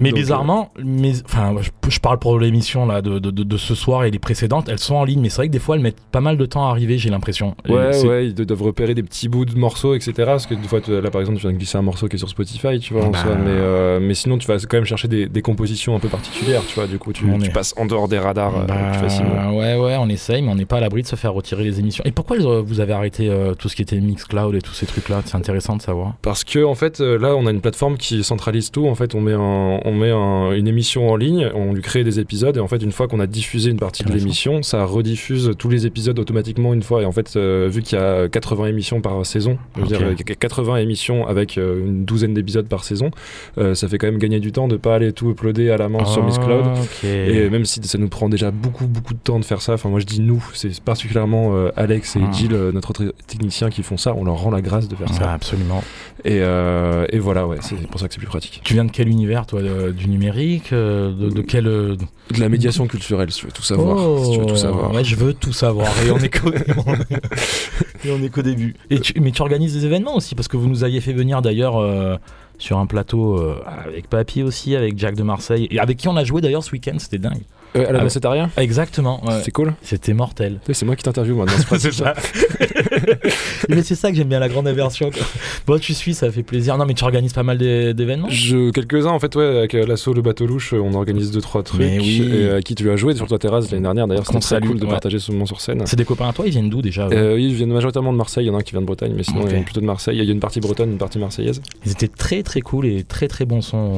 Mais Donc, bizarrement, mais, enfin, je, je parle pour l'émission là de, de, ce soir et les précédentes, elles sont en ligne, mais c'est vrai que des fois elles mettent pas mal de temps à arriver, j'ai l'impression. Ouais, ouais, ils doivent repérer des petits bouts de morceaux, etc. Parce que des fois, là par exemple, tu viens de glisser un morceau qui est sur Spotify, tu vois, en Bah. soi, mais, euh, mais sinon, tu vas quand même chercher des, des compositions un peu particulières, tu vois. Du coup, tu, On tu est- passes en dehors des radars euh, Bah, plus facilement. ouais, ouais, on essaye, mais on n'est pas à l'abri de se faire retirer les émissions. Et pourquoi euh, vous avez arrêté euh, tout ce qui était Mixcloud et tous ces trucs-là? C'est intéressant de savoir. Parce que en fait, là, on a une plateforme qui centralise tout. En fait, on met, un- on met un- une émission en ligne, on lui crée des épisodes, et en fait, une fois qu'on a diffusé une partie de l'émission, ça rediffuse tous les épisodes automatiquement une fois. Et en fait, euh, vu qu'il y a 80 émissions par saison, je veux dire, il y a 80 émissions avec euh, une douzaine d'épisodes par saison, ça fait quand même gagner du temps de pas aller tout uploader à la main sur Miss Cloud. Ah, Ok. Et même si ça nous prend déjà beaucoup beaucoup de temps de faire ça, enfin moi je dis nous, c'est particulièrement euh, Alex et Ah. Jill, euh, notre technicien, qui font ça, on leur rend la grâce de faire Ouais, ça. absolument. Et, euh, et voilà, ouais, c'est pour ça que c'est plus pratique. Tu viens de quel univers, toi de- Du numérique de, de quel. De la médiation culturelle, si tu veux tout savoir. Oh, si tu veux tout savoir. Ouais, je veux tout savoir. Et on est qu'au, début. Et tu- mais tu organises des événements aussi, parce que vous nous aviez fait venir d'ailleurs euh, sur un plateau euh, avec Papy aussi, avec Jack de Marseille, et avec qui on a joué d'ailleurs ce week-end, c'était dingue. Euh, à la Exactement. ouais. C'est cool. C'était mortel. C'est moi qui t'interviewe maintenant. c'est ça. mais c'est ça que j'aime bien, la grande aversion. quoi. Bon, tu suis, ça fait plaisir. Non, mais tu organises pas mal d'é- d'événements? Je, quelques-uns en fait ouais avec euh, l'assaut le bateau louche euh, on organise deux trois trucs Mais oui. et à qui tu as joué sur ta terrasse l'année dernière d'ailleurs c'était très cool de ouais. partager ce moment sur scène C'est des copains à toi, ils viennent d'où déjà Euh, oui, ils viennent majoritairement de Marseille il y en a un qui vient de Bretagne mais sinon Ok. il y en a plutôt de Marseille il y a une partie bretonne une partie marseillaise Ils étaient très très cool et très très bon son.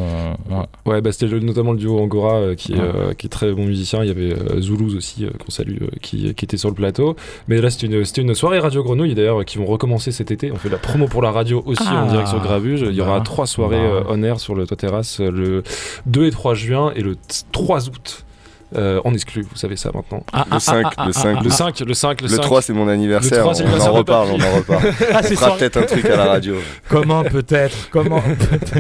Ouais, bah, c'était notamment le duo Angora qui, qui est très bon musicien. Il y avait Zoulouz aussi, qu'on salue, qui, qui, était sur le plateau. Mais là, c'était une, une, soirée Radio Grenouille d'ailleurs qui vont recommencer cet été. On fait la promo pour la radio aussi en ah. direct sur Grabuge. Il y aura bah. trois soirées bah. on air sur le toit terrasse le 2 et 3 juin et le 3 août. Euh, on exclut, vous savez ça maintenant. Ah, le, 5, ah, le 5, le 5, le 5, le 3 c'est mon anniversaire. on en reparle, on en reparle. on fera peut-être un truc à la radio. Comment peut-être Comment peut-être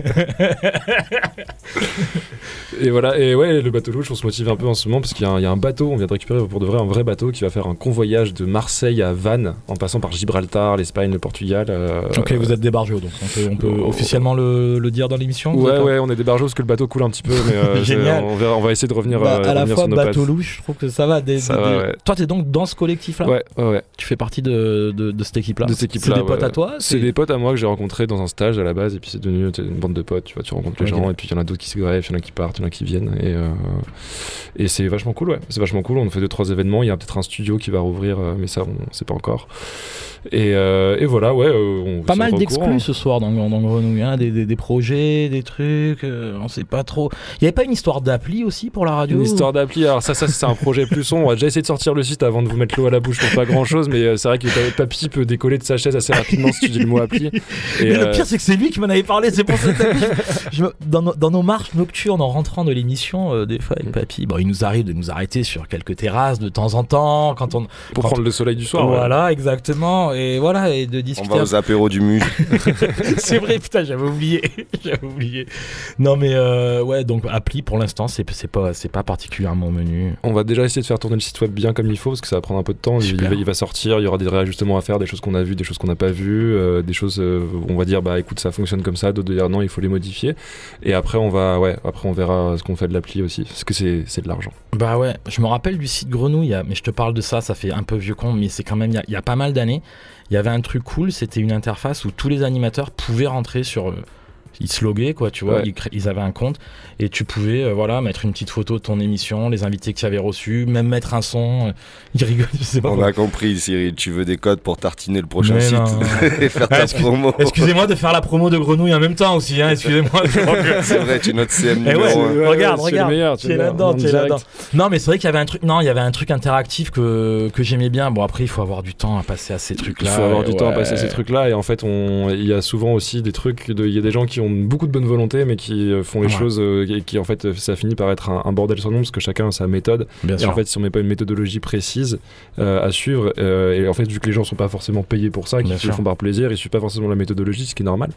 Et voilà, et ouais, le bateau louche, on se motive un peu en ce moment parce qu'il y, y, a un bateau, on vient de récupérer pour de vrai un vrai bateau qui va faire un convoyage de Marseille à Vannes en passant par Gibraltar, l'Espagne, le Portugal. Euh, ok, vous êtes des barjots donc on peut, on peut oh. officiellement le, le, dire dans l'émission Ouais, ouais, on est des barjots parce que le bateau coule un petit peu, mais euh, Génial. On, va, on, va, essayer de revenir, bah, euh, à la fois bateau louche, je trouve que ça va. Des, ça va ouais. Toi, t'es donc dans ce collectif-là? Ouais, ouais, ouais, Tu fais partie de, de, de cette équipe-là? De cette équipe-là. C'est des potes à toi? C'est des potes à moi que j'ai rencontrés dans un stage à la base et puis c'est devenu une bande de potes. Tu vois, tu rencontres les gens et puis il y en a d'autres qui se greffent, il y en a qui partent, il y en a qui viennent et et c'est vachement cool, ouais. C'est vachement cool. On fait deux trois événements. Il y a peut-être un studio qui va rouvrir, euh, mais ça, on sait pas encore. Et, euh, et, voilà, ouais. Euh, on pas mal d'exclus ce soir dans, dans Grenouille, hein, des, des, des, projets, des trucs, euh, on sait pas trop. Il y avait pas une histoire d'appli aussi pour la radio Une histoire d'appli, alors ça, ça c'est un projet plus sombre. On va déjà essayer de sortir le site avant de vous mettre l'eau à la bouche pour pas grand chose, mais c'est vrai que Papy peut décoller de sa chaise assez rapidement si tu dis le mot appli. Et mais le pire, c'est que c'est lui qui m'en avait parlé, c'est pour ça que dans, dans, nos marches nocturnes en rentrant de l'émission, des fois avec Papy, bon, il nous arrive de nous arrêter sur quelques terrasses de temps en temps quand on. Pour prendre le soleil du soir. Voilà, exactement. Et voilà, et de discuter. On va aux apéros du MUD. c'est vrai, putain, j'avais oublié. j'avais oublié. Non, mais euh, ouais, donc appli pour l'instant, c'est pas, pas particulièrement menu. On va déjà essayer de faire tourner le site web bien comme il faut parce que ça va prendre un peu de temps. Il, il, va sortir, il y aura des réajustements à faire, des choses qu'on a vues, des choses qu'on n'a pas vues, euh, des choses, euh, on va dire, bah écoute, ça fonctionne comme ça, d'autres dire non, il faut les modifier. Et après, on va, ouais, après, on verra ce qu'on fait de l'appli aussi parce que c'est de l'argent. Bah ouais, je me rappelle du site Grenouille, mais je te parle de ça, ça fait un peu vieux con, mais c'est quand même, il y, a pas mal d'années il y avait un truc cool, c'était une interface où tous les animateurs pouvaient rentrer sur euh, ils se loguaient, quoi, tu vois, ils, avaient un compte et tu pouvais, euh, voilà, mettre une petite photo de ton émission, les invités que tu avais reçus, même mettre un son. Euh, ils rigolent, je sais pas. On a compris, Cyril, tu veux des codes pour tartiner le prochain site et faire ta promo. Excusez-moi de faire la promo de Grenouille en même temps aussi, hein, excusez-moi. c'est vrai, tu es notre CM eh regarde, regarde, tu es là-dedans, tu es là-dedans. Non, mais c'est vrai qu'il y avait un truc, non, il y avait un truc interactif que, que j'aimais bien. Bon, après, il faut avoir du temps à passer à ces trucs-là. Il faut avoir du temps à passer à ces trucs-là et en fait, il y a souvent aussi des trucs, il y a des gens qui ont beaucoup de bonne volonté mais qui euh, font les choses euh, et qui en fait ça finit par être un, bordel sans nom parce que chacun a sa méthode. et en fait, si on met pas une méthodologie précise euh, à suivre, et en fait, vu que les gens sont pas forcément payés pour ça, qu'ils le font par plaisir, ils suivent pas forcément la méthodologie, ce qui est normal.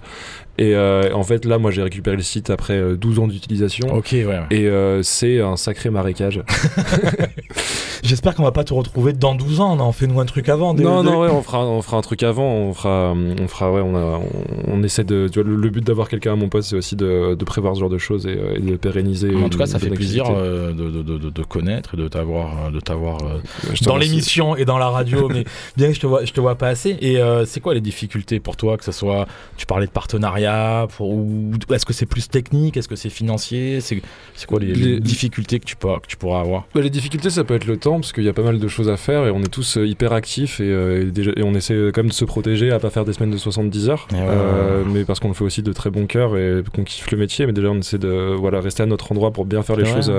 Et en fait, là, moi, j'ai récupéré le site après 12 ans d'utilisation. Ok, ouais. Et c'est un sacré marécage. J'espère qu'on va pas te retrouver dans 12 ans. On fait nous un truc avant. non, non, ouais, on fera, on fera un truc avant. On fera, on fera, ouais, on, a, on, essaie de. Tu vois, le, but d'avoir quelqu'un à mon poste, c'est aussi de, de, prévoir ce genre de choses et, euh, de pérenniser. En tout cas, ça fait plaisir euh, de, de, de, connaître et de t'avoir, de t'avoir euh, dans l'émission et dans la radio. mais bien que je te vois, je te vois pas assez. Et c'est quoi les difficultés pour toi, que ce soit, tu parlais de partenariat, pour, ou est-ce que c'est plus technique, est-ce que c'est financier, c'est quoi les, difficultés que tu, peux, que tu pourras avoir? Bah, Les difficultés, ça peut être le temps parce qu'il y a pas mal de choses à faire et on est tous euh, hyper actifs euh, et, déjà, et, on essaie quand même de se protéger à pas faire des semaines de 70 heures, euh, mais parce qu'on le fait aussi de très bon cœur et qu'on kiffe le métier, mais déjà on essaie de voilà, rester à notre endroit pour bien faire les choses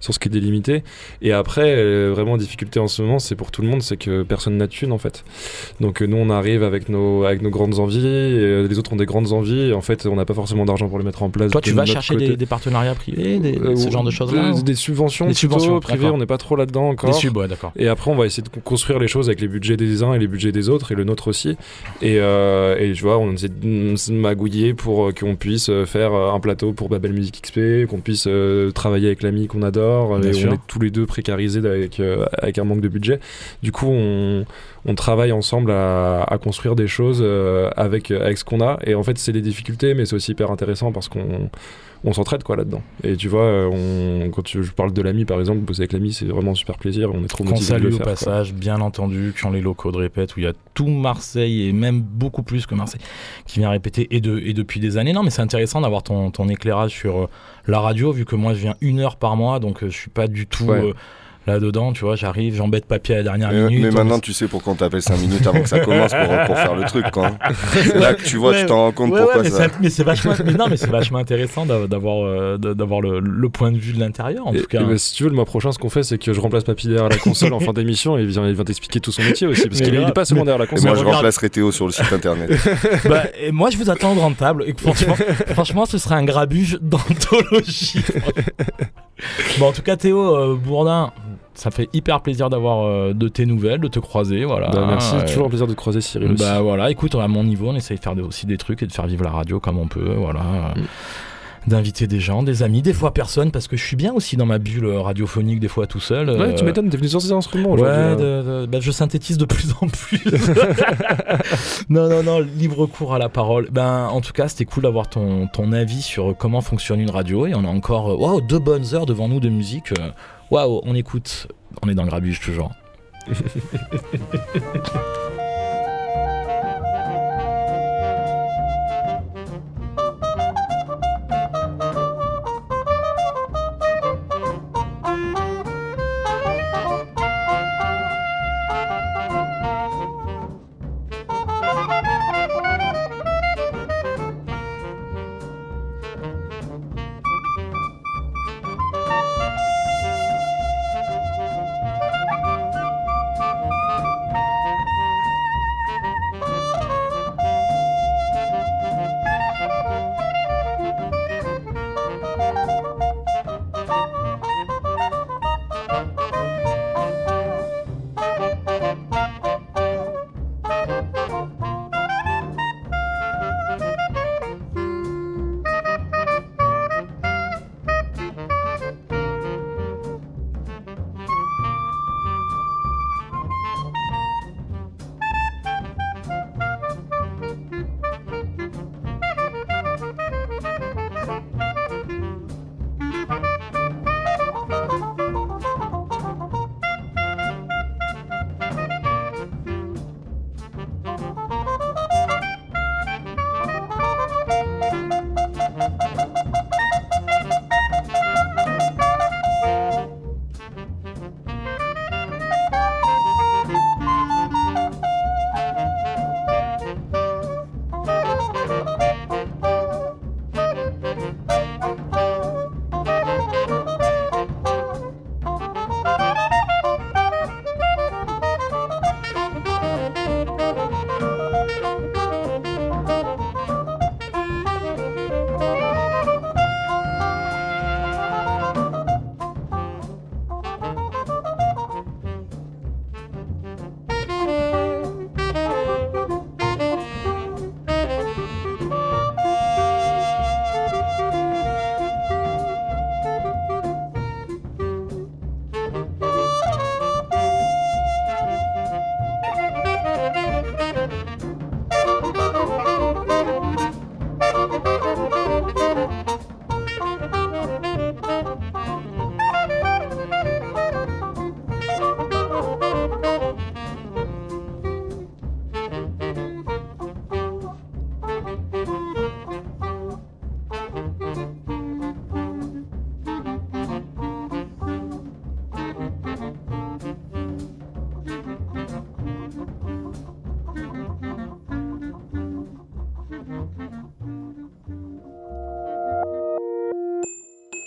sur ce qui est délimité. Et après, vraiment, difficulté en ce moment, c'est pour tout le monde, c'est que personne n'a de thunes en fait. Donc nous, on arrive avec nos, avec nos grandes envies, et les autres ont des grandes envies, et en fait, on n'a pas forcément d'argent pour les mettre en place. Toi, tu vas chercher des, partenariats privés, ce genre de choses-là Des, subventions, des subventions privées, on n'est pas trop là-dedans encore. Et après, on va essayer de construire les choses avec les budgets des uns et les budgets des autres, et le nôtre aussi. Et, euh, et tu vois, on essaie de magouiller pour euh, qu'on puisse euh, faire un plateau pour Babel Music XP, qu'on puisse travailler avec l'ami qu'on adore. et on est tous les deux précarisés avec, avec un manque de budget. Du coup, on, on travaille ensemble à, à construire des choses avec, avec ce qu'on a. Et en fait, c'est des difficultés, mais c'est aussi hyper intéressant parce qu'on on s'entraide quoi là-dedans. Et tu vois, on, quand je parle de l'ami par exemple, bosser avec l'ami c'est vraiment un super plaisir, on est trop motivé de le au passage, bien entendu, qui ont les locaux de répète où il y a tout Marseille et même beaucoup plus que Marseille qui vient répéter et, de, et depuis des années. Non mais c'est intéressant d'avoir ton, ton, éclairage sur euh, la radio vu que moi je viens une heure par mois donc euh, je suis pas du tout... Euh, là-dedans, tu vois, j'arrive, j'embête papier à la dernière Mais, minute. mais maintenant, tu sais pourquoi on t'appelle 5 minutes avant que ça commence pour, pour faire le truc, quoi. Là, tu vois, Ouais, tu t'en rends compte ouais, pourquoi ouais, mais ça. c'est- Mais c'est vachement, mais non, mais c'est vachement intéressant d'av- d'avoir, euh, d'avoir le, le point de vue de l'intérieur, en Et- tout cas. et bah, si tu veux, le mois prochain, ce qu'on fait, c'est que je remplace Papy derrière la console en fin d'émission et il vient, il vient t'expliquer tout son métier aussi. Parce qu'il est- il est grave, pas seulement derrière la Et console. moi, je regarde- remplacerai Théo sur le site internet. Bah, et moi, je vous attends au grande table. Et franchement, franchement, ce serait un grabuge d'anthologie. bon, en tout cas, Théo euh, Bourdin, ça fait hyper plaisir d'avoir euh, de tes nouvelles, de te croiser. Voilà. Bah, merci, Euh, toujours un plaisir de te croiser, Cyril. aussi. Bah voilà, écoute, à mon niveau, on essaye de faire de- aussi des trucs et de faire vivre la radio comme on peut. Voilà. Mm. D'inviter des gens, des amis, des fois personne, parce que je suis bien aussi dans ma bulle radiophonique, des fois tout seul. Ouais, euh, tu m'étonnes, t'es venu sur ces instruments Ouais, aujourd'hui. hein. de- de- bah, je synthétise de plus en plus. non, non, non, libre cours à la parole. Ben, en tout cas, c'était cool d'avoir ton, ton avis sur comment fonctionne une radio. Et on a encore euh, waouh, deux bonnes heures devant nous de musique. Euh, Waouh, on écoute. On est dans le grabuge toujours.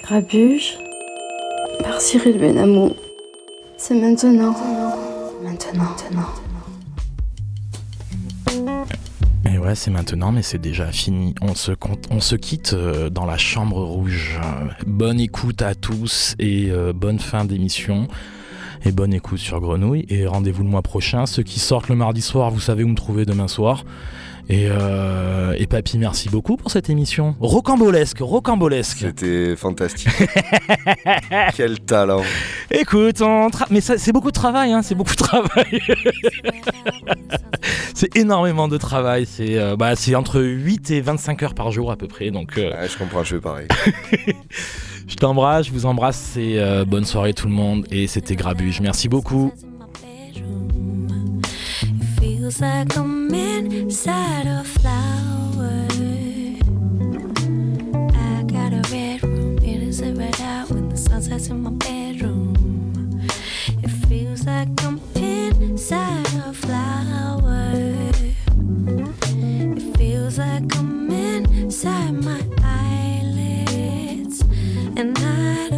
Grabuge par Cyril Benamou. C'est maintenant. Maintenant. Maintenant. Et ouais, c'est maintenant, mais c'est déjà fini. On se, compte- on se quitte euh, dans la chambre rouge. Bonne écoute à tous et euh, bonne fin d'émission. Et bonne écoute sur Grenouille. Et rendez-vous le mois prochain. Ceux qui sortent le mardi soir, vous savez où me trouver demain soir. Et, euh, et Papy, merci beaucoup pour cette émission. Rocambolesque, rocambolesque. C'était fantastique. Quel talent. Écoute, on mais c'est beaucoup de travail, hein, c'est beaucoup de travail. c'est énormément de travail. C'est euh, bah, c'est entre 8 et 25 heures par jour à peu près. Donc, euh, Ouais, je comprends, je fais pareil. je t'embrasse, je vous embrasse et euh, bonne soirée tout le monde. Et c'était Grabuge. Merci beaucoup. feels like I'm inside a flower. I got a red room, it is a red out when the sun sets in my bedroom. It feels like I'm inside a flower. It feels like I'm inside my eyelids and I.